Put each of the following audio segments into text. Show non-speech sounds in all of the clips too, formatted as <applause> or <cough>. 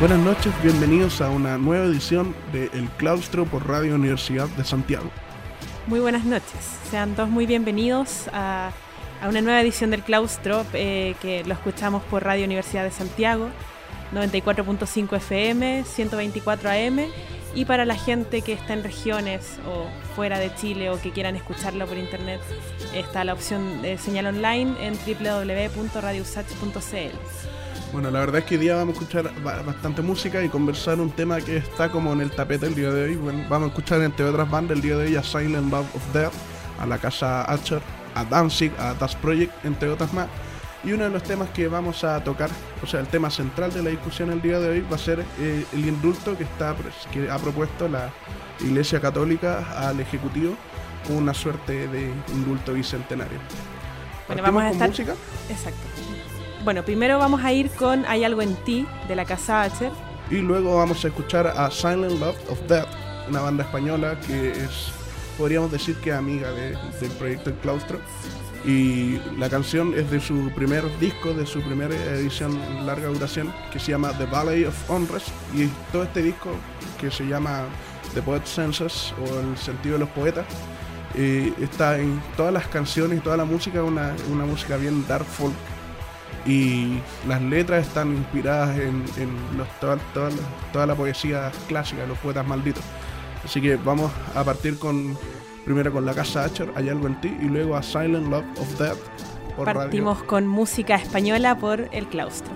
Buenas noches, bienvenidos a una nueva edición de El Claustro por Radio Universidad de Santiago. Muy buenas noches, sean todos muy bienvenidos a, una nueva edición del Claustro eh, que lo escuchamos por Radio Universidad de Santiago, 94.5 FM, 124 AM y para la gente que está en regiones o fuera de Chile o que quieran escucharlo por internet, está la opción de señal online en www.radiosach.cl. Bueno, la verdad es que hoy día vamos a escuchar bastante música y conversar un tema que está como en el tapete el día de hoy. Bueno, vamos a escuchar entre otras bandas el día de hoy a Silent Love of Death, a la casa Archer, a Danzig, a Das Project, entre otras más. Y uno de los temas que vamos a tocar, o sea, el tema central de la discusión el día de hoy va a ser eh, el indulto que, está, que ha propuesto la Iglesia Católica al Ejecutivo una suerte de indulto bicentenario. Bueno, vamos a estar... música? Exacto. Bueno, primero vamos a ir con Hay algo en ti, de la Casa Acher. Y luego vamos a escuchar a Silent Love of Death, una banda española que es, podríamos decir que amiga del proyecto El Claustro. Y la canción es de su primer disco, de su primera edición en larga duración, que se llama The Valley of Unrest. Y todo este disco, que se llama The Poet Census, o El sentido de los poetas, está en todas las canciones y toda la música, una, una música bien dark folk y las letras están inspiradas en, los, toda, la poesía clásica, los poetas malditos. Así que vamos a partir con primero con la casa Asher, Hay algo en ti, y luego a Silent Love of Death. Partimos con música española por El Claustro.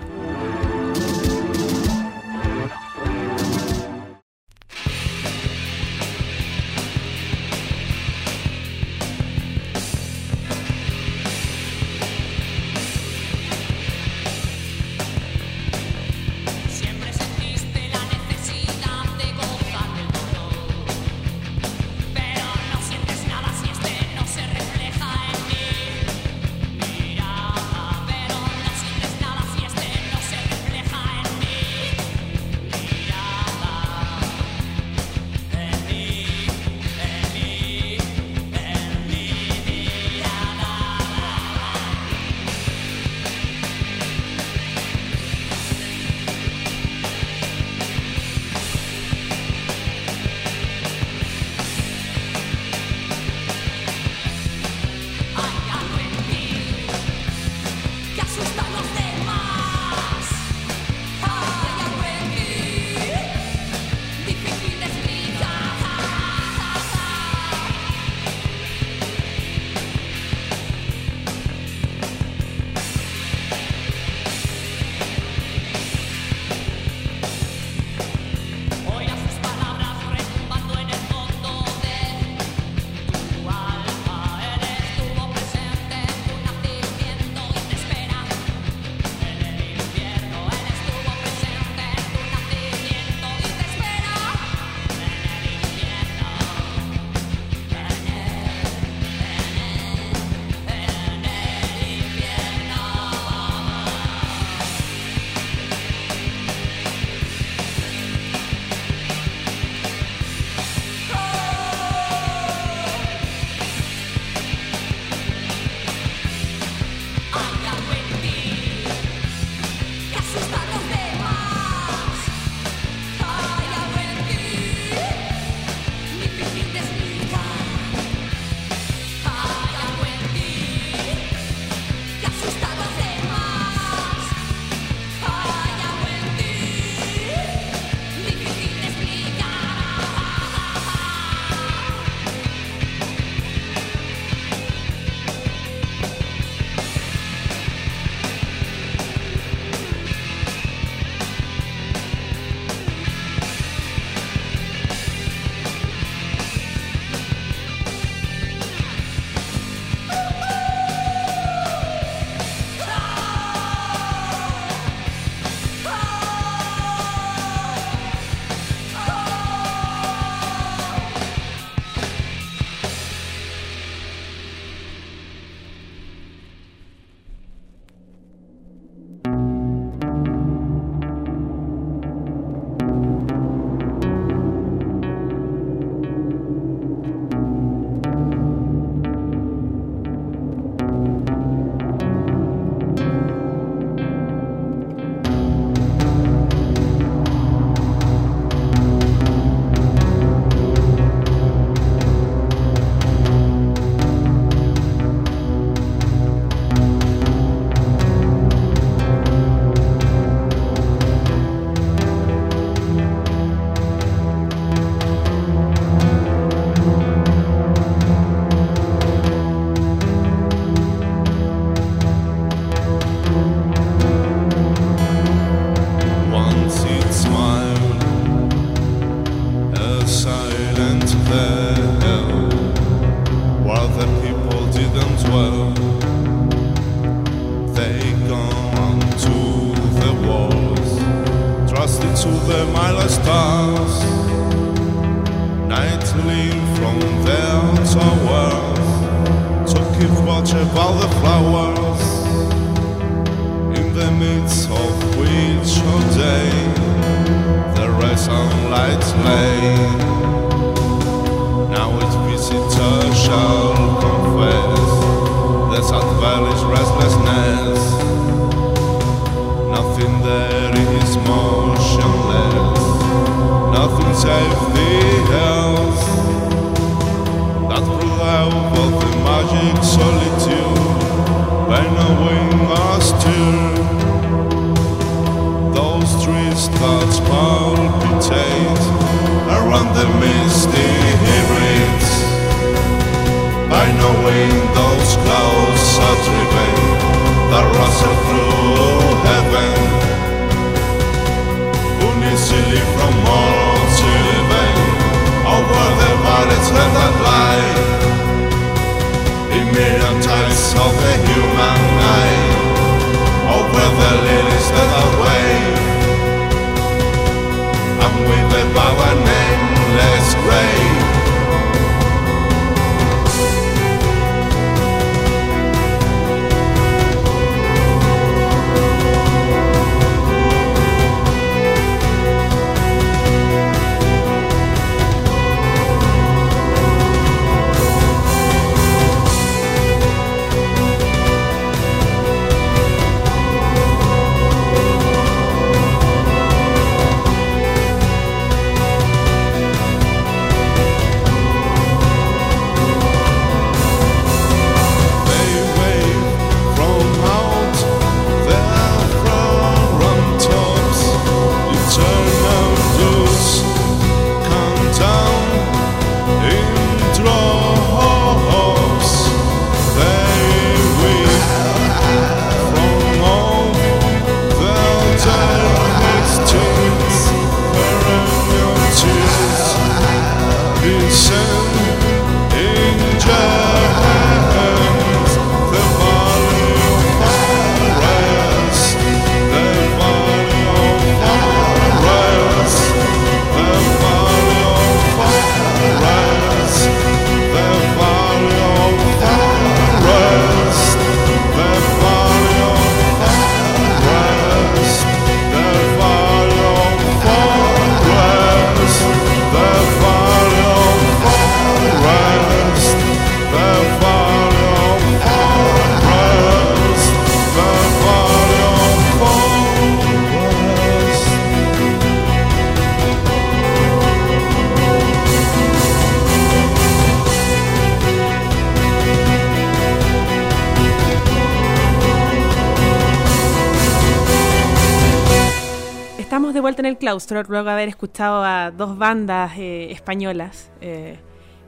Claustro, luego haber escuchado a dos bandas eh, españolas. Eh,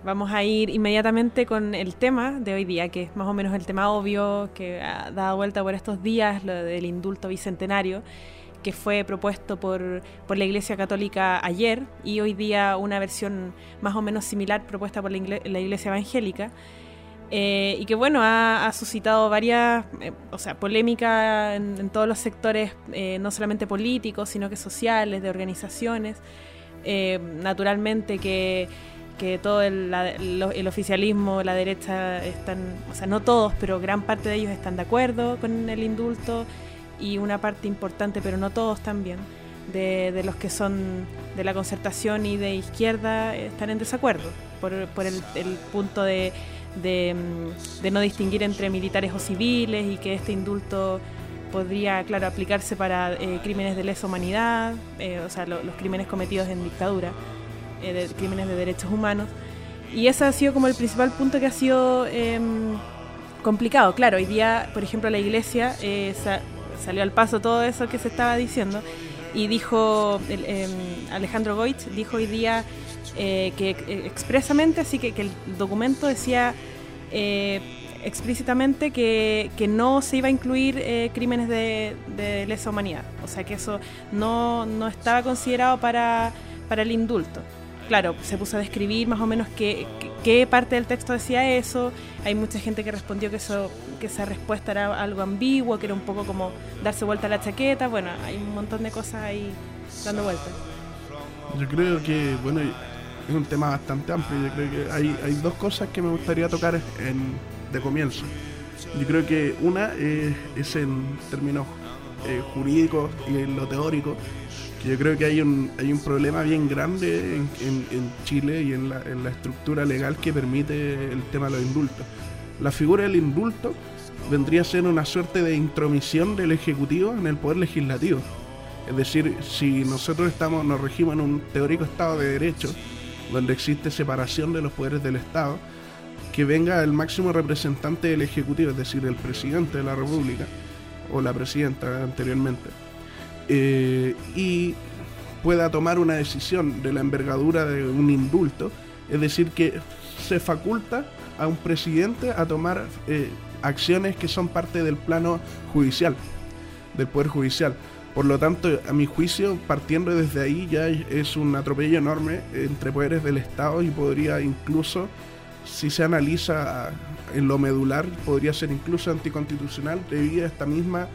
vamos a ir inmediatamente con el tema de hoy día, que es más o menos el tema obvio que ha dado vuelta por estos días, lo del indulto bicentenario, que fue propuesto por, por la Iglesia Católica ayer y hoy día una versión más o menos similar propuesta por la, la Iglesia Evangélica. Eh, y que bueno, ha, suscitado varias, eh, o sea, polémica en, todos los sectores, eh, no solamente políticos, sino que sociales, de organizaciones. Eh, naturalmente que, que todo el, la- lo- el oficialismo, la derecha están, o sea, no todos, pero gran parte de ellos están de acuerdo con el indulto y una parte importante, pero no todos también, de, de los que son de la concertación y de izquierda eh, están en desacuerdo por, por el punto de, de, mm, de no distinguir entre militares o civiles y que este indulto podría, claro, aplicarse para eh, crímenes de lesa humanidad, eh, o sea, lo- los crímenes cometidos en dictadura, eh, crímenes de derechos humanos. Y ese ha sido como el principal punto que ha sido em, complicado. Claro, hoy día, por ejemplo, la iglesia sa- salió al paso todo eso que se estaba diciendo y dijo, em, Alejandro Goich dijo hoy día eh, que eh, expresamente, así que, que el documento decía eh, explícitamente que, que no se iba a incluir eh, crímenes de, de lesa humanidad. O sea que eso no, no estaba considerado para, para el indulto. claro, se puso a describir más o menos qué, qué, parte del texto decía eso. Hay mucha gente que respondió que eso que esa respuesta era algo ambiguo, que era un poco como darse vuelta a la chaqueta. Bueno, hay un montón de cosas ahí dando vueltas. Yo creo que, bueno, es un tema bastante amplio. Yo creo que hay, dos cosas que me gustaría tocar en, de comienzo. Yo creo que una es en términos eh, jurídicos y en lo teórico, que yo creo que hay un, hay un problema bien grande en, en, Chile y en la, en la estructura legal que permite el tema de los indultos. La figura del indulto vendría a ser una suerte de intromisión del Ejecutivo en el Poder Legislativo. Es decir, si nosotros estamos, nos regimos en un teórico Estado de Derecho, donde existe separación de los poderes del Estado, que venga el máximo representante del Ejecutivo, es decir, el presidente de la República, o la presidenta anteriormente, eh, y pueda tomar una decisión de la envergadura de un indulto, es decir, que se faculta a un presidente a tomar eh, acciones que son parte del plano judicial, del Poder Judicial. Por lo tanto, a mi juicio, partiendo desde ahí ya es un atropello enorme entre poderes del Estado y podría incluso, si se analiza en lo medular, podría ser incluso anticonstitucional debido a esta misma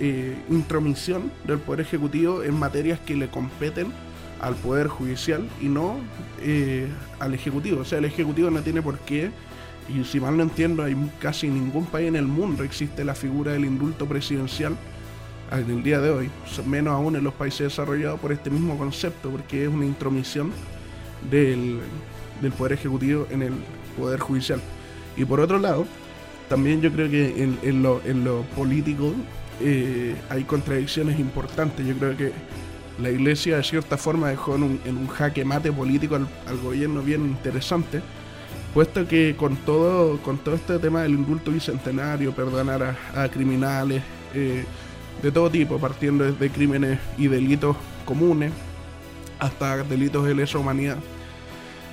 eh, intromisión del Poder Ejecutivo en materias que le competen al Poder Judicial y no eh, al Ejecutivo. O sea, el Ejecutivo no tiene por qué, y si mal no entiendo, hay casi ningún país en el mundo existe la figura del indulto presidencial en el día de hoy, menos aún en los países desarrollados por este mismo concepto, porque es una intromisión del, Poder Ejecutivo en el Poder Judicial. Y por otro lado, también yo creo que en, lo, en lo, político eh, hay contradicciones importantes. Yo creo que la Iglesia de cierta forma dejó en un, jaque mate político al, gobierno bien interesante, puesto que con todo, con todo este tema del indulto bicentenario, perdonar a, criminales, eh, de todo tipo, partiendo desde crímenes y delitos comunes hasta delitos de lesa humanidad.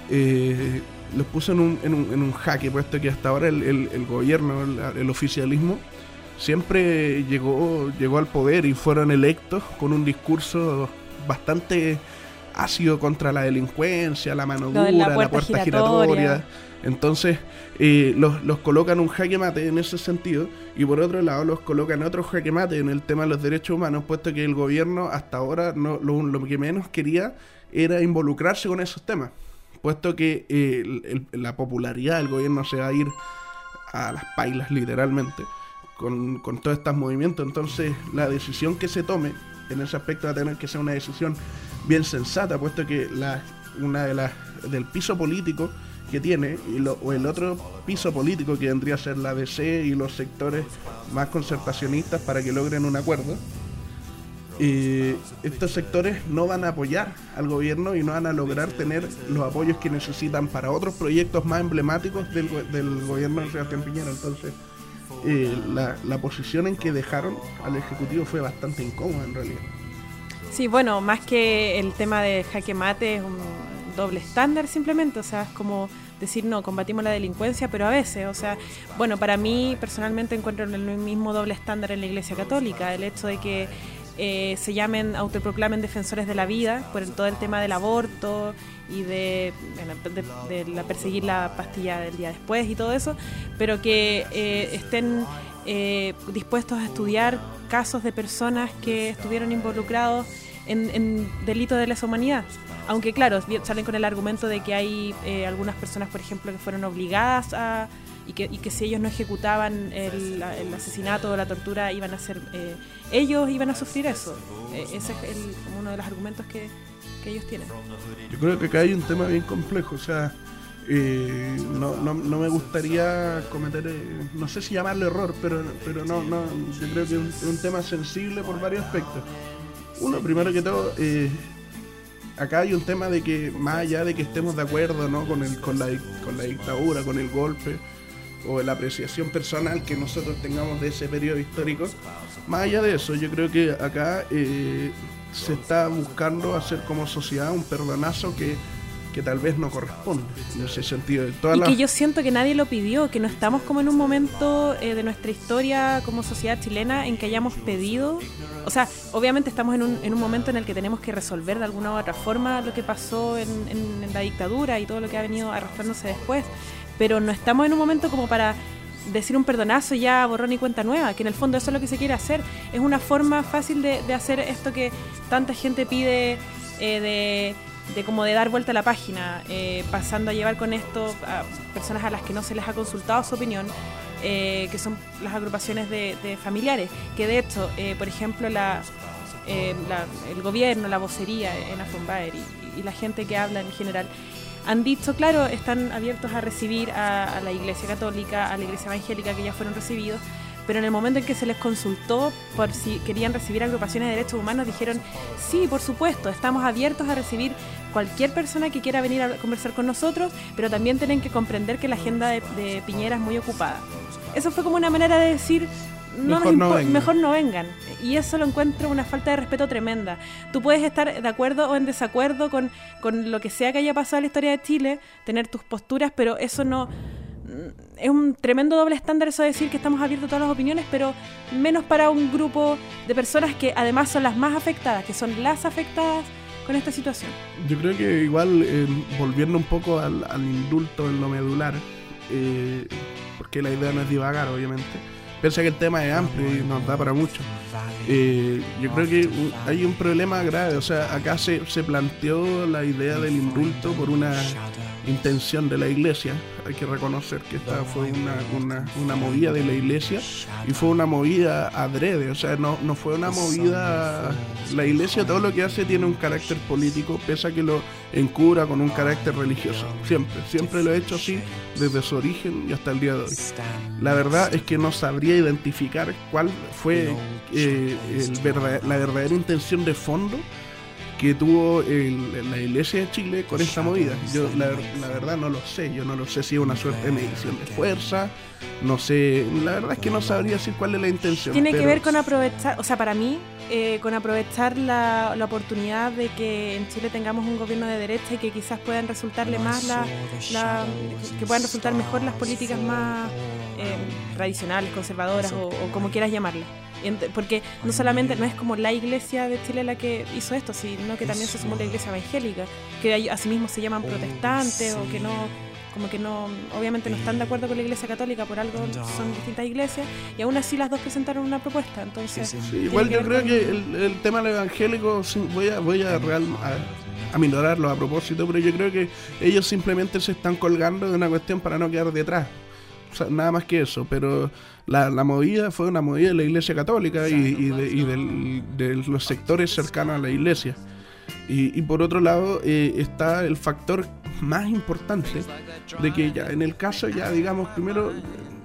Eh, los puso en un, en, un, en un, jaque, puesto que hasta ahora el, el, gobierno, el, oficialismo, siempre llegó, llegó al poder y fueron electos con un discurso bastante ácido contra la delincuencia, la mano dura, la puerta, giratoria entonces eh, los, los, colocan un jaque mate en ese sentido y por otro lado los colocan otro jaque mate en el tema de los derechos humanos, puesto que el gobierno hasta ahora no, lo, que menos quería era involucrarse con esos temas, puesto que eh, la popularidad del gobierno se va a ir a las pailas literalmente con, con todos estos movimientos. Entonces la decisión que se tome en ese aspecto va a tener que ser una decisión bien sensata, puesto que la, una de las del piso político que tiene, o el otro piso político que vendría a ser la DC y los sectores más concertacionistas para que logren un acuerdo, y estos sectores no van a apoyar al gobierno y no van a lograr tener los apoyos que necesitan para otros proyectos más emblemáticos del, del gobierno de Sebastián Piñera. Entonces, eh, la, la posición en que dejaron al Ejecutivo fue bastante incómoda en realidad. Sí, bueno, más que el tema de jaque mate, es un doble estándar simplemente, o sea, es como decir, no, combatimos la delincuencia, pero a veces, o sea, bueno, para mí personalmente encuentro el mismo doble estándar en la Iglesia Católica, el hecho de que eh, se llamen, autoproclamen defensores de la vida por todo el tema del aborto y de, la perseguir la pastilla del día después y todo eso, pero que eh, estén eh, dispuestos a estudiar casos de personas que estuvieron involucrados en, en delitos de lesa humanidad aunque claro, salen con el argumento de que hay eh, algunas personas, por ejemplo, que fueron obligadas a... Y que, y que si ellos no ejecutaban el, asesinato o la tortura, iban a ser... Eh, ellos iban a sufrir eso. Eh, ese es uno de los argumentos que, ellos tienen. Yo creo que acá hay un tema bien complejo, o sea... no, no, no, me gustaría cometer, no sé si llamarlo error, pero, pero no, no, yo creo que es un, tema sensible por varios aspectos. Uno, primero que todo, acá hay un tema de que más allá de que estemos de acuerdo ¿no? con, el, con, la, con la dictadura, con el golpe o la apreciación personal que nosotros tengamos de ese periodo histórico, más allá de eso, yo creo que acá eh, se está buscando hacer como sociedad un perdonazo que que tal vez no corresponde en ese sentido. De todas Y las- que yo siento que nadie lo pidió, que no estamos como en un momento eh, de nuestra historia como sociedad chilena en que hayamos pedido, o sea, obviamente estamos en un, en un momento en el que tenemos que resolver de alguna u otra forma lo que pasó en, en- en la dictadura y todo lo que ha venido arrastrándose después, pero no estamos en un momento como para decir un perdonazo ya borrón y cuenta nueva, que en el fondo eso es lo que se quiere hacer, es una forma fácil de, hacer esto que tanta gente pide eh, de, como de dar vuelta a la página, eh, pasando a llevar con esto a personas a las que no se les ha consultado su opinión, eh, que son las agrupaciones de, familiares, que de hecho, por ejemplo, el gobierno, la vocería en Afronbaer y, y la gente que habla en general, han dicho, claro, están abiertos a recibir a, a la Iglesia Católica, a la Iglesia Evangélica, que ya fueron recibidos, pero en el momento en que se les consultó por si querían recibir agrupaciones de derechos humanos, dijeron, sí, por supuesto, estamos abiertos a recibir cualquier persona que quiera venir a conversar con nosotros, pero también tienen que comprender que la agenda de, de Piñera es muy ocupada. Eso fue como una manera de decir, no Mejor nos no vengan. mejor no vengan. Y eso lo encuentro una falta de respeto tremenda. Tú puedes estar de acuerdo o en desacuerdo con, con lo que sea que haya pasado en la historia de Chile, tener tus posturas, pero eso no... mm, Es un tremendo doble estándar eso de decir que estamos abiertos a todas las opiniones, pero menos para un grupo de personas que además son las más afectadas, que son las afectadas con esta situación. Yo creo que igual, eh, volviendo un poco al, al indulto en lo medular, eh, porque la idea no es divagar, obviamente. Piensa que el tema es amplio y nos da para mucho. Eh, yo creo que hay un problema grave. O sea, acá se, se planteó la idea del indulto por una intención de la iglesia. Hay que reconocer que esta fue una, una, una movida de la iglesia y fue una movida adrede. O sea, no, no fue una movida. La iglesia todo lo que hace tiene un carácter político, pese a que lo encubra con un carácter religioso. Siempre, siempre lo ha hecho así desde su origen y hasta el día de hoy. La verdad es que no sabría identificar cuál fue eh, el verdad- la verdadera intención de fondo que tuvo el- la iglesia de Chile con esta movida. Yo la, la verdad no lo sé, yo no lo sé si es una suerte de medición de fuerza, no sé, la verdad es que no sabría decir cuál es la intención. Tiene que ver con aprovechar, o sea, para mí, eh, con aprovechar la, la oportunidad de que en Chile tengamos un gobierno de derecha y que quizás puedan resultarle más la, la- que puedan resultar mejor las políticas más eh, tradicionales, conservadoras o, o como quieras llamarlas. Porque no solamente no es como la iglesia de Chile la que hizo esto, sino que también se sumó la iglesia evangélica, que ahí- asimismo se llaman protestantes o que no, como que no, obviamente no están de acuerdo con la iglesia católica, por algo son distintas iglesias, y aún así las dos presentaron una propuesta, entonces... Sí, igual yo creo con- que el, el tema del evangélico voy a voy a, real, a, a minorarlo a propósito, pero yo creo que ellos simplemente se están colgando de una cuestión para no quedar detrás. O sea, nada más que eso, pero la, la movida fue una movida de la Iglesia Católica y, y de, y del- de los sectores cercanos a la Iglesia. Y, y por otro lado eh, está el factor más importante de que ya en el caso ya digamos primero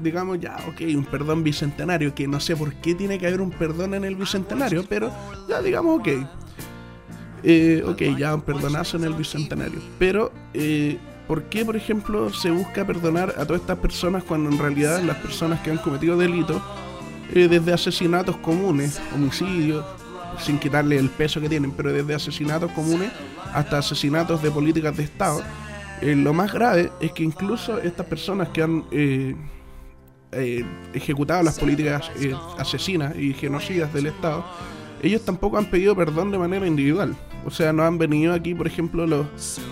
digamos ya ok un perdón bicentenario que no sé por qué tiene que haber un perdón en el bicentenario pero ya digamos ok Eh, ok ya un perdonazo en el bicentenario pero eh, ¿por qué por ejemplo se busca perdonar a todas estas personas cuando en realidad las personas que han cometido delitos eh, desde asesinatos comunes homicidios sin quitarle el peso que tienen, pero desde asesinatos comunes hasta asesinatos de políticas de Estado. Eh, lo más grave es que incluso estas personas que han eh, eh, ejecutado las políticas eh, asesinas y genocidas del Estado, ellos tampoco han pedido perdón de manera individual. O sea, no han venido aquí, por ejemplo, los,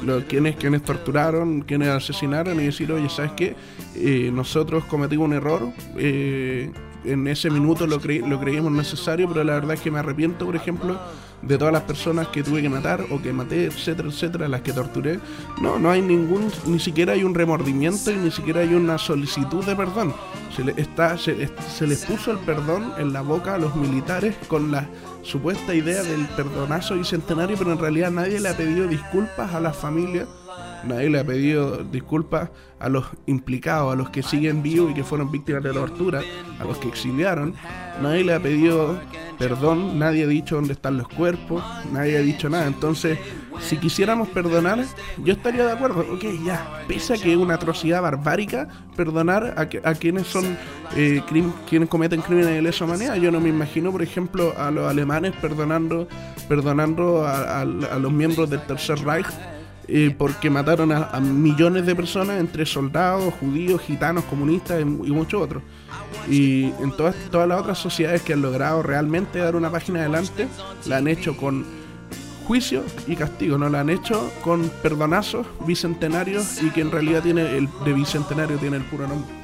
los quienes, quienes torturaron, quienes asesinaron y decir, oye, ¿sabes qué? Eh, nosotros cometimos un error. en ese minuto lo, creí- lo creímos necesario, pero la verdad es que me arrepiento, por ejemplo, de todas las personas que tuve que matar o que maté, etcétera, etcétera, las que torturé. No, no hay ningún, ni siquiera hay un remordimiento y ni siquiera hay una solicitud de perdón. Se, le, está, se, se les puso el perdón en la boca a los militares con la supuesta idea del perdonazo bicentenario, pero en realidad nadie le ha pedido disculpas a las familias. Nadie le ha pedido disculpas a los implicados, a los que siguen vivos y que fueron víctimas de tortura, a los que exiliaron. Nadie le ha pedido perdón, nadie ha dicho dónde están los cuerpos, nadie ha dicho nada. Entonces, si quisiéramos perdonar, yo estaría de acuerdo. Ok, ya, pese a que es una atrocidad barbárica, perdonar a, que- a quienes son eh, quienes cometen crímenes de lesa humanidad. Yo no me imagino, por ejemplo, a los alemanes perdonando, perdonando a los miembros del Tercer Reich eh, porque mataron a, millones de personas, entre soldados, judíos, gitanos, comunistas y, y muchos otros. Y en todas, todas las otras sociedades que han logrado realmente dar una página adelante, la han hecho con juicio y castigo, no la han hecho con perdonazos bicentenarios y que en realidad tiene el de bicentenario tiene el puro nombre.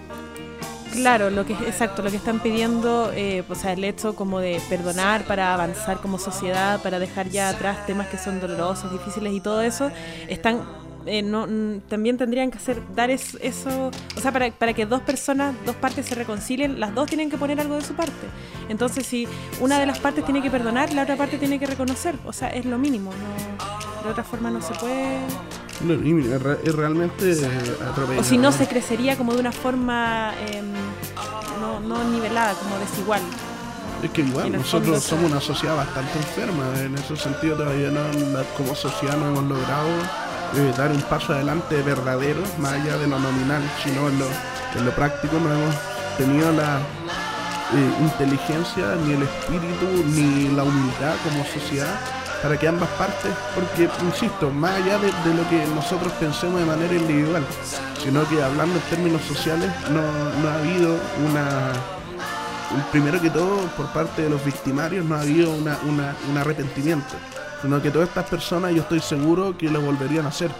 Claro, lo que exacto, lo que están pidiendo, eh, o sea, el hecho como de perdonar para avanzar como sociedad, para dejar ya atrás temas que son dolorosos, difíciles y todo eso, están eh, no, también tendrían que hacer dar es- eso, o sea, para, para que dos personas, dos partes se reconcilien, las dos tienen que poner algo de su parte. Entonces, si una de las partes tiene que perdonar, la otra parte tiene que reconocer, o sea, es lo mínimo, no, de otra forma no se puede, es, re- es realmente atropellado. o si no se crecería como de una forma em, no, no nivelada, como desigual. Es que igual, nosotros somos una sociedad bastante enferma. En ese sentido, todavía no, como sociedad no hemos logrado eh, dar un paso adelante verdadero, más allá de lo nominal, sino en lo, en lo práctico. No hemos tenido la eh, inteligencia, ni el espíritu, ni la humildad como sociedad para que ambas partes, porque, insisto, más allá de, de lo que nosotros pensemos de manera individual, sino que hablando en términos sociales, no, no ha habido una primero que todo, por parte de los victimarios no ha habido una, una- un arrepentimiento, sino que todas estas personas yo estoy seguro que lo volverían a hacer.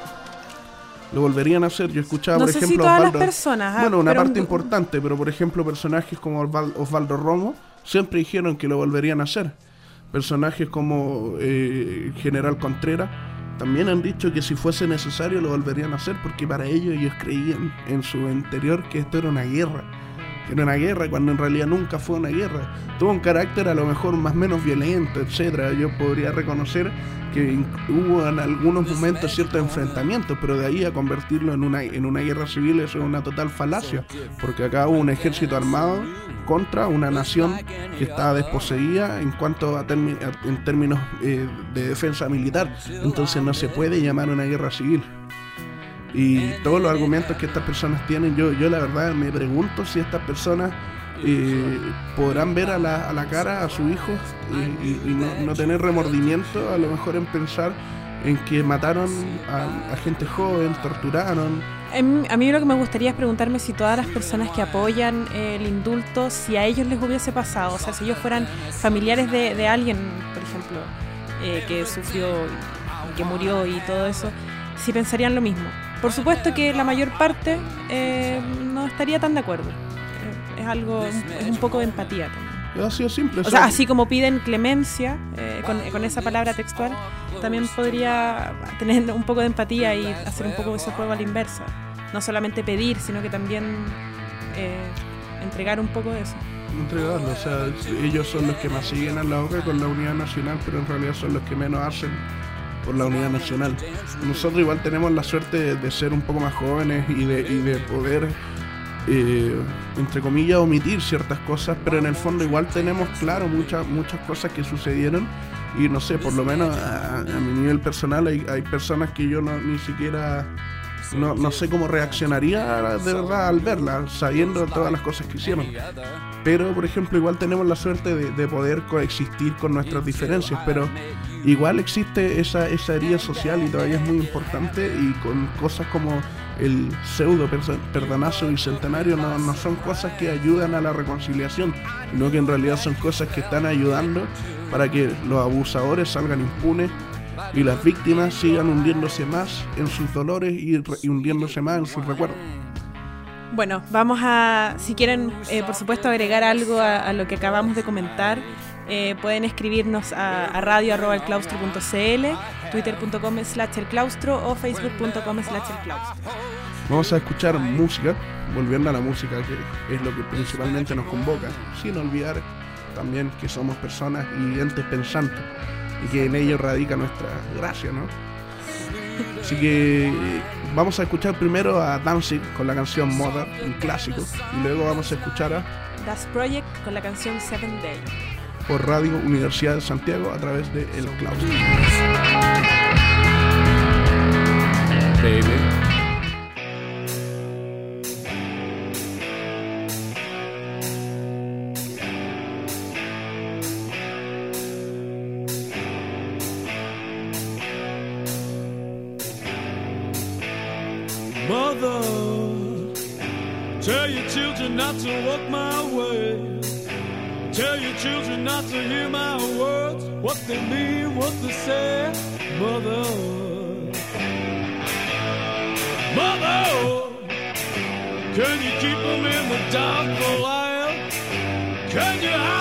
Lo volverían a hacer. Yo escuchaba, No por sé si ejemplo, todas las Osvaldo- personas, ah, Bueno, una parte un- importante, pero por ejemplo, personajes como Osval- Osvaldo Romo siempre dijeron que lo volverían a hacer. Personajes como eh, General Contreras también han dicho que si fuese necesario lo volverían a hacer porque para ellos ellos creían en su interior que esto era una guerra. Que era una guerra cuando en realidad nunca fue una guerra. Tuvo un carácter a lo mejor más menos violento, etcétera. Yo podría reconocer que hubo en algunos momentos ciertos enfrentamientos, pero de ahí a convertirlo en una, en una guerra civil eso es una total falacia, porque acá hubo un ejército armado contra una nación que estaba desposeída en cuanto a- en términos eh, de defensa militar, entonces no se puede llamar una guerra civil. Y todos los argumentos que estas personas tienen, yo, yo la verdad me pregunto si estas personas eh, podrán ver a la, a la cara a su hijo y, no, no tener remordimiento a lo mejor en pensar en que mataron a, a gente joven, torturaron. A mí lo que me gustaría es preguntarme si todas las personas que apoyan eh, el indulto, si a ellos les hubiese pasado, o sea, si ellos fueran familiares de, de alguien, por ejemplo, eh, que sufrió que murió y todo eso, si pensarían lo mismo. Por supuesto que la mayor parte eh, no estaría tan de acuerdo. Es algo, es un poco de empatía también. Ha sido simple. O sea, así como piden clemencia eh, con, con esa palabra textual, también podría tener un poco de empatía y hacer un poco ese juego a la inversa. No solamente pedir, sino que también eh, entregar un poco de eso. entregarlo. O sea, ellos son los que más siguen a la obra con la unidad nacional, pero en realidad son los que menos hacen por la unidad nacional. Nosotros igual tenemos la suerte de, ser un poco más jóvenes y de, y de poder, eh, entre comillas, omitir ciertas cosas, pero en el fondo igual tenemos claro muchas muchas cosas que sucedieron y no sé, por lo menos a, a mi nivel personal hay, hay personas que yo no, ni siquiera no, no sé cómo reaccionaría de verdad al verla, sabiendo todas las cosas que hicieron. Pero, por ejemplo, igual tenemos la suerte de, de poder coexistir con nuestras diferencias, pero igual existe esa, esa herida social y todavía es muy importante y con cosas como el pseudo perdonazo bicentenario no, no son cosas que ayudan a la reconciliación, sino que en realidad son cosas que están ayudando para que los abusadores salgan impunes y las víctimas sigan hundiéndose más en sus dolores y, y hundiéndose más en sus recuerdos. Bueno, vamos a, si quieren, eh, por supuesto, agregar algo a lo que acabamos de comentar, eh, pueden escribirnos a, a radio.elclaustro.cl, twitter.com slash elclaustro o facebook.com slash elclaustro. Vamos a escuchar música, volviendo a la música, que es lo que principalmente nos convoca, sin olvidar también que somos personas y entes pensantes, y que en ello radica nuestra gracia, ¿no? Así que eh, vamos a escuchar primero a Danzig con la canción Mother, un clásico, y luego vamos a escuchar a Das Project con la canción Seven Day. Por Radio Universidad de Santiago a través de El Claustro. children not to hear my words, what they mean, what they say, mother. Mother, can you keep them in the dark for a while? Can you hide?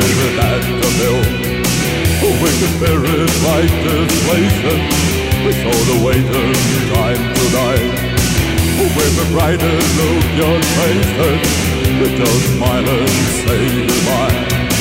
spirit at the mill. With the spirit like desolation, we saw the waiters time to dine. With the brighter look your faces, we don't smile and say goodbye.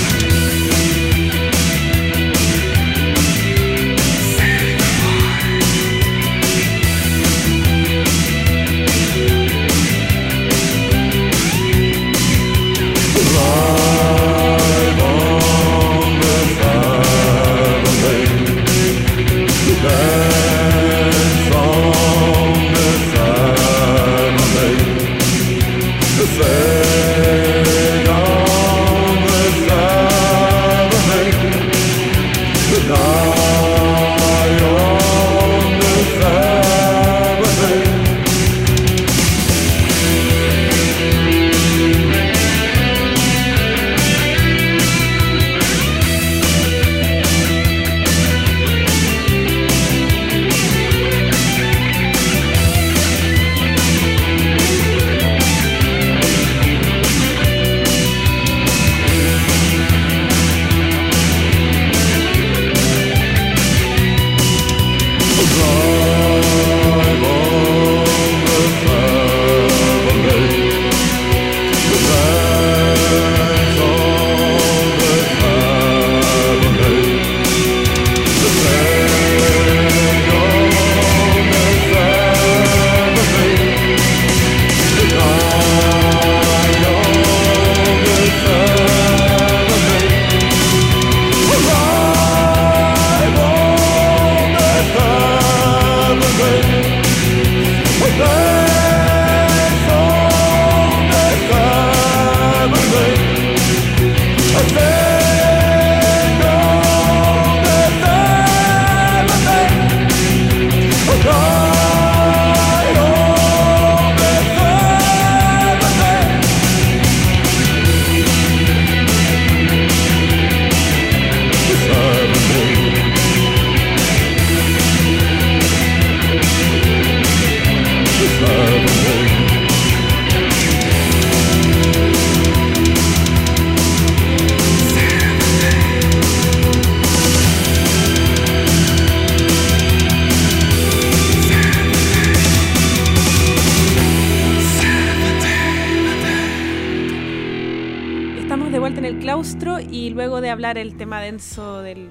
Baby. el tema denso del,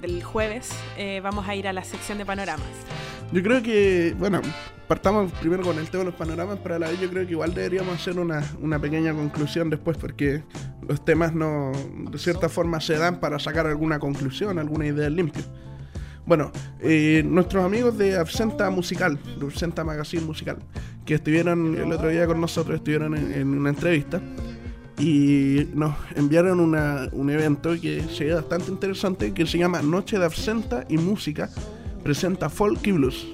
del, jueves, eh, vamos a ir a la sección de panoramas. Yo creo que, bueno, partamos primero con el tema de los panoramas, pero a la vez yo creo que igual deberíamos hacer una, una pequeña conclusión después, porque los temas no, de cierta forma, se dan para sacar alguna conclusión, alguna idea limpia. Bueno, eh, nuestros amigos de Absenta Musical, de Absenta Magazine Musical, que estuvieron el otro día con nosotros, estuvieron en una entrevista y nos enviaron un evento que se bastante interesante que se llama Noche de Absenta y Música, presenta folk y blues.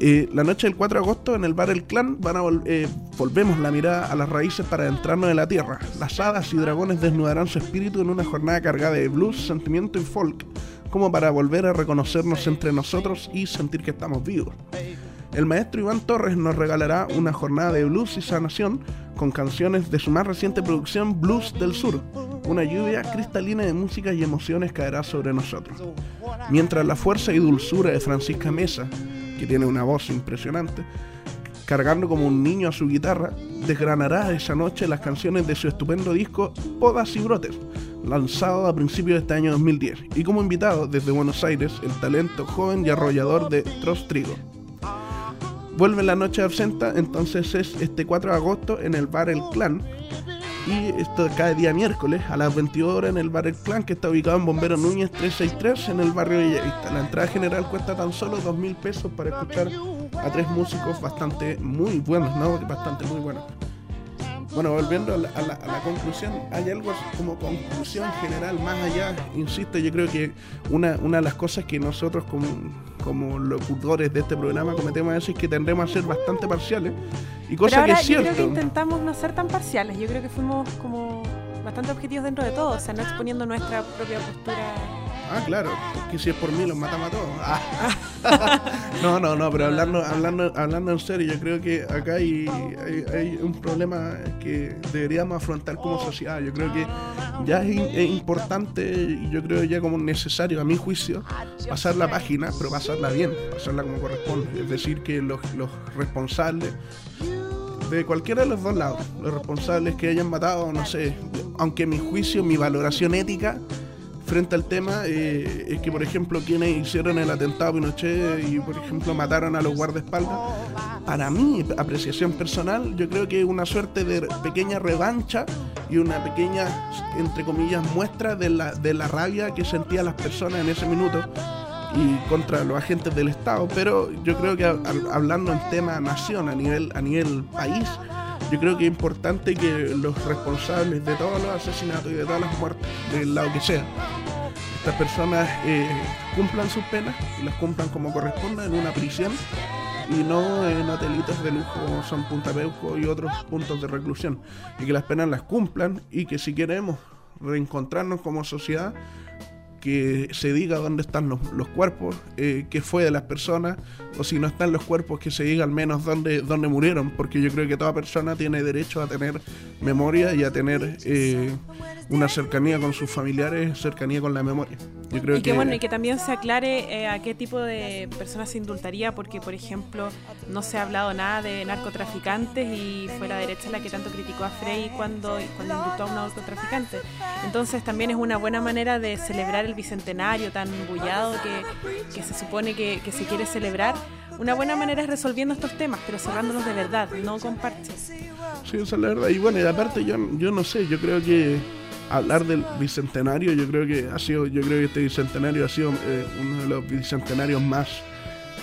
Eh, la noche del 4 de agosto en el bar El Clan van a eh, volvemos la mirada a las raíces para adentrarnos en la tierra. Las hadas y dragones desnudarán su espíritu en una jornada cargada de blues, sentimiento y folk, como para volver a reconocernos entre nosotros y sentir que estamos vivos. El maestro Iván Torres nos regalará una jornada de blues y sanación con canciones de su más reciente producción Blues del Sur. Una lluvia cristalina de música y emociones caerá sobre nosotros. Mientras la fuerza y dulzura de Francisca Mesa, que tiene una voz impresionante, cargando como un niño a su guitarra, desgranará esa noche las canciones de su estupendo disco Podas y Brotes, lanzado a principios de este año 2010, y como invitado desde Buenos Aires el talento joven y arrollador de Tros Trigo vuelve la noche absenta, entonces es este 4 de agosto en el bar El Clan. Y esto cada día miércoles a las 22 horas en el bar El Clan, que está ubicado en Bombero Núñez 363 en el barrio Villavista. La entrada general cuesta tan solo 2 mil pesos para escuchar a tres músicos bastante muy buenos, ¿no? Bastante muy buenos. Bueno, volviendo a la, conclusión, hay algo como conclusión general más allá, insisto, yo creo que una, una de las cosas que nosotros como, como locutores de este programa cometemos es que tendremos a ser bastante parciales. Y cosa que es cierto. Yo creo que intentamos no ser tan parciales, yo creo que fuimos como bastante objetivos dentro de todo, o sea, no exponiendo nuestra propia postura Ah, claro, que si es por mí los matamos a todos. Ah. <laughs> no, no, no, pero hablando, hablando, hablando en serio, yo creo que acá hay, hay, un problema que deberíamos afrontar como sociedad. Yo creo que ya es, importante y yo creo ya como necesario, a mi juicio, pasar la página, pero pasarla bien, pasarla como corresponde. Es decir, que los, los responsables de cualquiera de los dos lados, los responsables que hayan matado, no sé, aunque mi juicio, mi valoración ética frente al tema eh, es que, por ejemplo, quienes hicieron el atentado a Pinochet y, por ejemplo, mataron a los guardaespaldas, para mí, apreciación personal, yo creo que es una suerte de pequeña revancha y una pequeña, entre comillas, muestra de la, de la rabia que sentían las personas en ese minuto y contra los agentes del Estado, pero yo creo que hablando en tema nación, a nivel, a nivel país, yo creo que es importante que los responsables de todos los asesinatos y de todas las muertes, del lado que sea, estas personas eh, cumplan sus penas y las cumplan como corresponde en una prisión y no en hotelitos de lujo como son Punta Peuco y otros puntos de reclusión. Y que las penas las cumplan y que si queremos reencontrarnos como sociedad, que se diga dónde están los, los cuerpos, eh, qué fue de las personas, o si no están los cuerpos, que se diga al menos dónde, dónde murieron, porque yo creo que toda persona tiene derecho a tener memoria y a tener eh, una cercanía con sus familiares, cercanía con la memoria. Yo creo y que, que bueno, y que también se aclare eh, a qué tipo de personas se indultaría, porque por ejemplo no se ha hablado nada de narcotraficantes y fue la derecha la que tanto criticó a Frey cuando, cuando indultó a un narcotraficante. Entonces también es una buena manera de celebrar el bicentenario tan bullado que, que se supone que, que se quiere celebrar. Una buena manera es resolviendo estos temas, pero cerrándolos de verdad, no con parches. Sí, esa es la verdad. Y bueno, y aparte yo, yo no sé, yo creo que hablar del bicentenario, yo creo que ha sido, yo creo que este bicentenario ha sido eh, uno de los bicentenarios más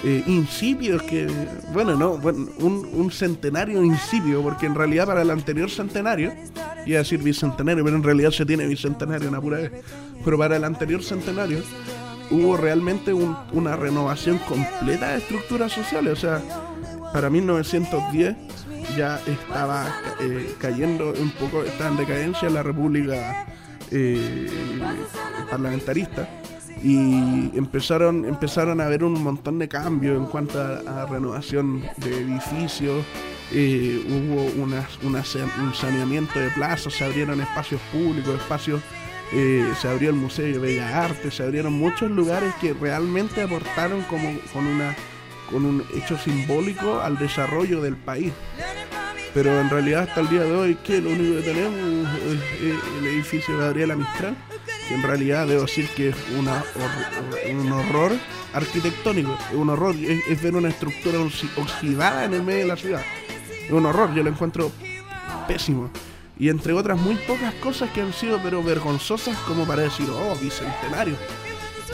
eh, insípidos que, bueno, no, bueno, un, un centenario insípido, porque en realidad para el anterior centenario, iba a decir bicentenario, pero en realidad se tiene bicentenario una pura vez, pero para el anterior centenario hubo realmente un- una renovación completa de estructuras sociales, o sea, para 1910 ya estaba eh, cayendo un poco, estaba en decadencia la república eh, parlamentarista y empezaron, empezaron a haber un montón de cambios en cuanto a, renovación de edificios, eh, hubo una un saneamiento de plazas, se abrieron espacios públicos, espacios, eh, se abrió el Museo de Bellas Artes, se abrieron muchos lugares que realmente aportaron como con una con un hecho simbólico al desarrollo del país. Pero en realidad hasta el día de hoy, que lo único que tenemos es, es el edificio de Gabriela Mistral, que en realidad debo decir que es una un horror arquitectónico, es un horror, es, es ver una estructura oxi- oxidada en el medio de la ciudad. Es un horror, yo lo encuentro pésimo. Y entre otras muy pocas cosas que han sido pero vergonzosas como para decir, oh, bicentenario.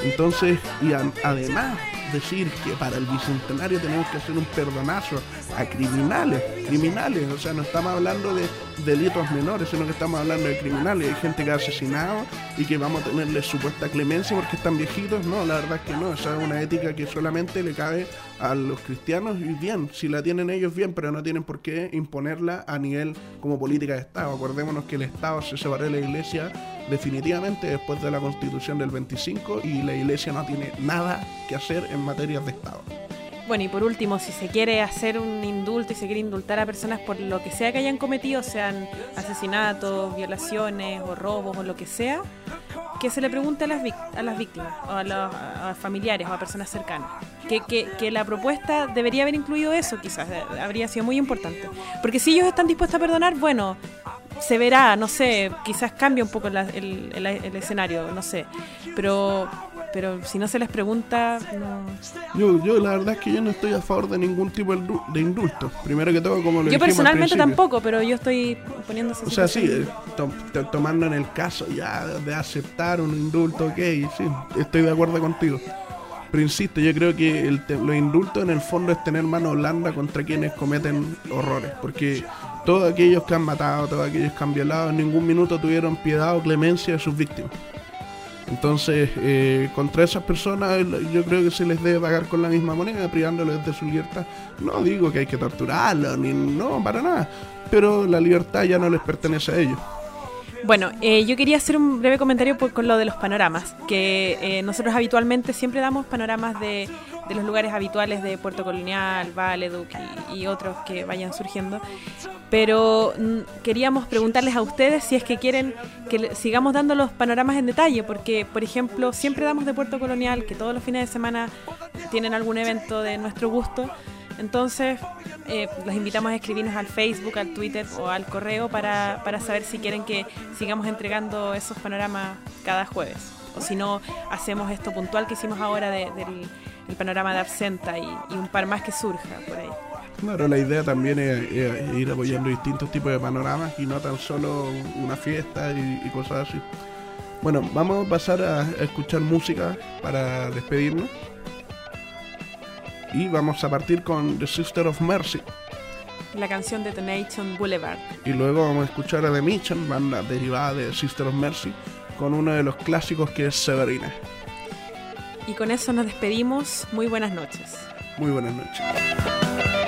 Entonces, y además decir que para el bicentenario tenemos que hacer un perdonazo a criminales, criminales, o sea, no estamos hablando de delitos menores, sino que estamos hablando de criminales, hay gente que ha asesinado y que vamos a tenerle supuesta clemencia porque están viejitos, no, la verdad es que no, esa es una ética que solamente le cabe a los cristianos y bien, si la tienen ellos bien, pero no tienen por qué imponerla a nivel como política de Estado. Acordémonos que el Estado se separó de la Iglesia definitivamente después de la Constitución del 25 y la Iglesia no tiene nada que hacer en materias de Estado. Bueno, y por último, si se quiere hacer un indulto y se quiere indultar a personas por lo que sea que hayan cometido, sean asesinatos, violaciones o robos o lo que sea, que se le pregunte a las, a las víctimas o a los familiares o a personas cercanas. Que, que, que la propuesta debería haber incluido eso, quizás, eh, habría sido muy importante. Porque si ellos están dispuestos a perdonar, bueno, se verá, no sé, quizás cambia un poco la- el, el- el escenario, no sé. Pero, pero si no se les pregunta, no, Yo, yo la verdad es que yo no estoy a favor de ningún tipo de indu- de indulto. Primero que todo, como lo Yo al personalmente tampoco, pero yo estoy poniendo esa O sea, sí, eh, to- to- tomando en el caso ya de aceptar un indulto, ok, sí, estoy de acuerdo contigo. Pero insisto, yo creo que el los indultos en el fondo es tener mano blanda contra quienes cometen horrores, porque todos aquellos que han matado, todos aquellos que han violado, en ningún minuto tuvieron piedad o clemencia de sus víctimas. Entonces, eh, contra esas personas yo creo que se les debe pagar con la misma moneda, privándoles de su libertad. No digo que hay que torturarlos, ni no, para nada. Pero la libertad ya no les pertenece a ellos. Bueno, eh, yo quería hacer un breve comentario por- con lo de los panoramas, que eh, nosotros habitualmente siempre damos panoramas de, de los lugares habituales de Puerto Colonial, Valeduc y, otros que vayan surgiendo, pero mm, queríamos preguntarles a ustedes si es que quieren que sigamos dando los panoramas en detalle, porque por ejemplo siempre damos de Puerto Colonial, que todos los fines de semana tienen algún evento de nuestro gusto, entonces, eh, los invitamos a escribirnos al Facebook, al Twitter o al correo para, para saber si quieren que sigamos entregando esos panoramas cada jueves. O si no, hacemos esto puntual que hicimos ahora de- del el panorama de Absenta y, un par más que surja por ahí. Claro, la idea también es, ir apoyando distintos tipos de panoramas y no tan solo una fiesta y, cosas así. Bueno, vamos a pasar a, escuchar música para despedirnos. Y vamos a partir con The Sister of Mercy. La canción de The Nation Boulevard. Y luego vamos a escuchar a The Mission, banda derivada de Sister of Mercy, con uno de los clásicos que es Severina. Y con eso nos despedimos. Muy buenas noches. Muy buenas noches.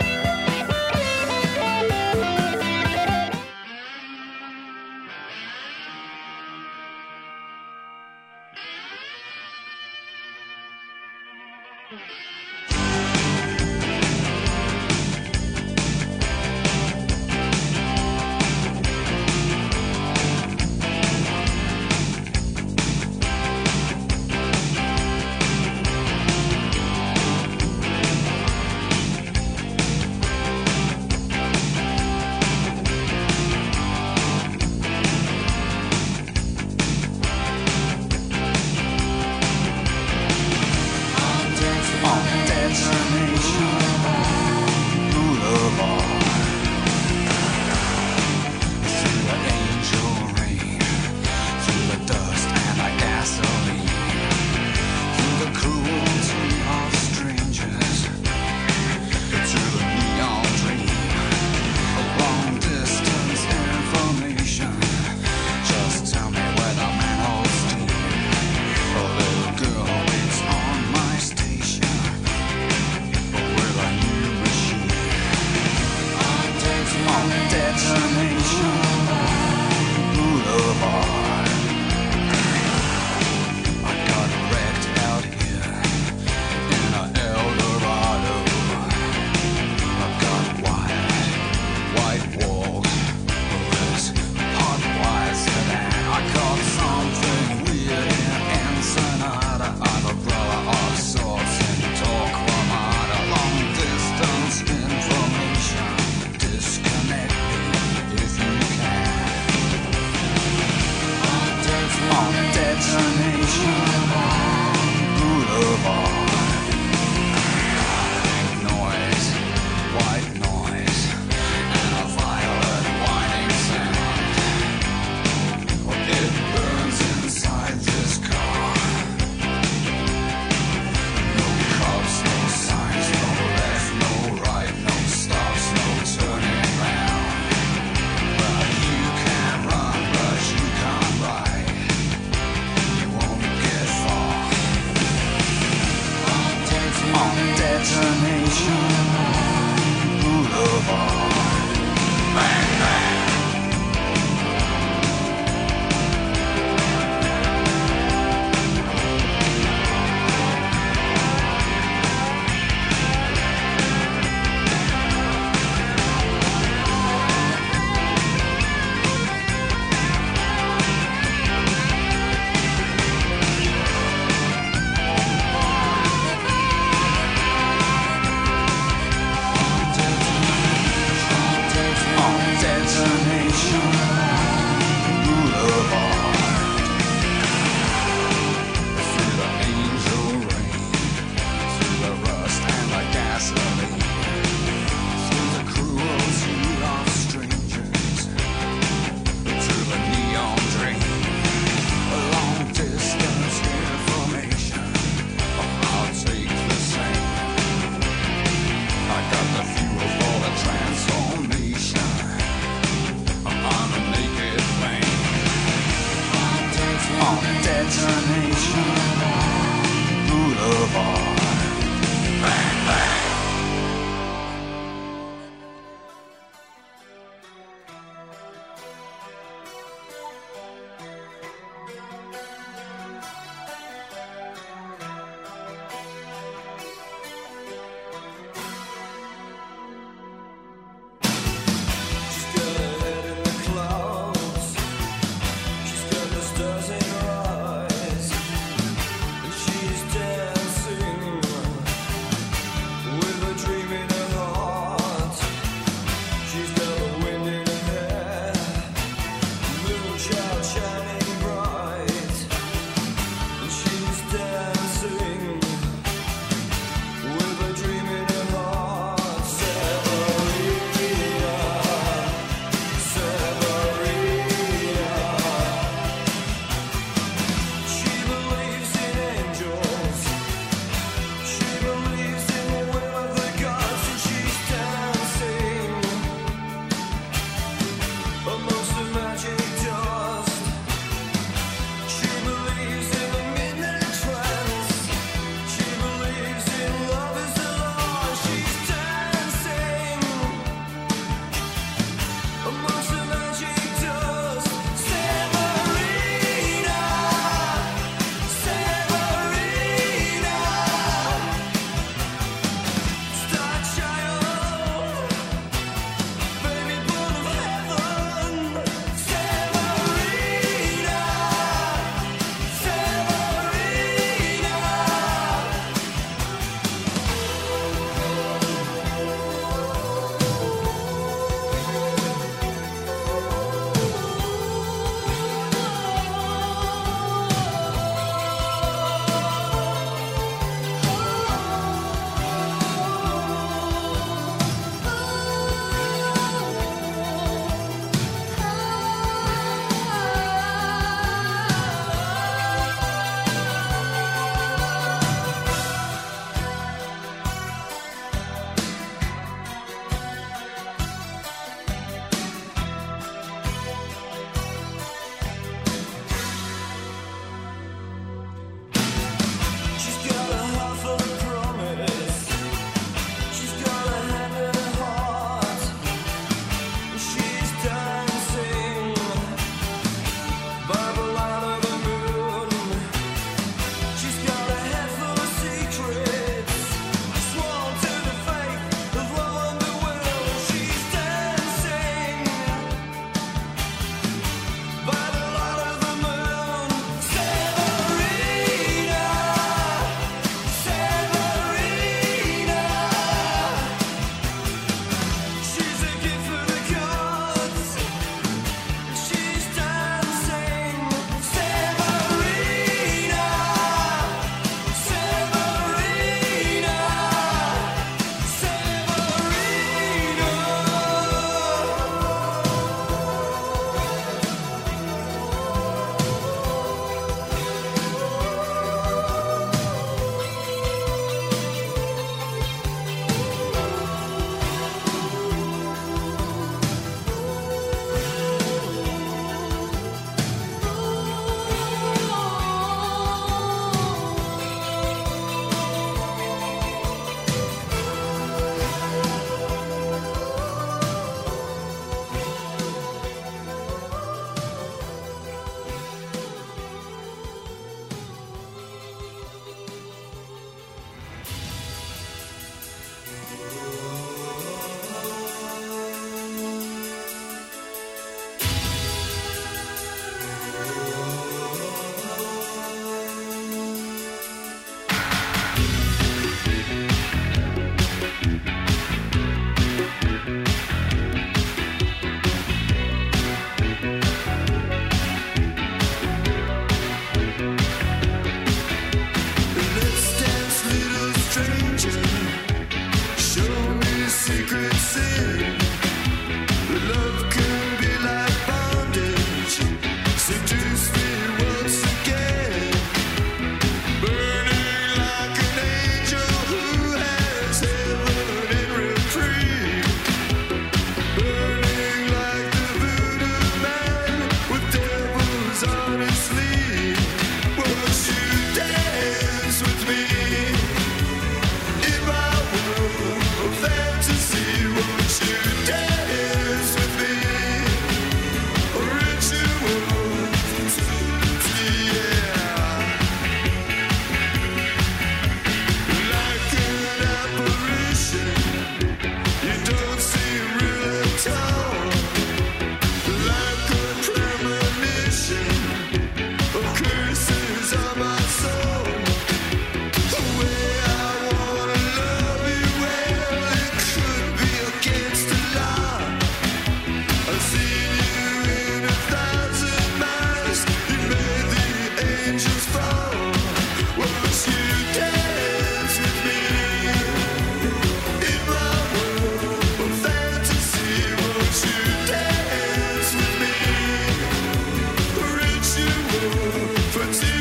Protect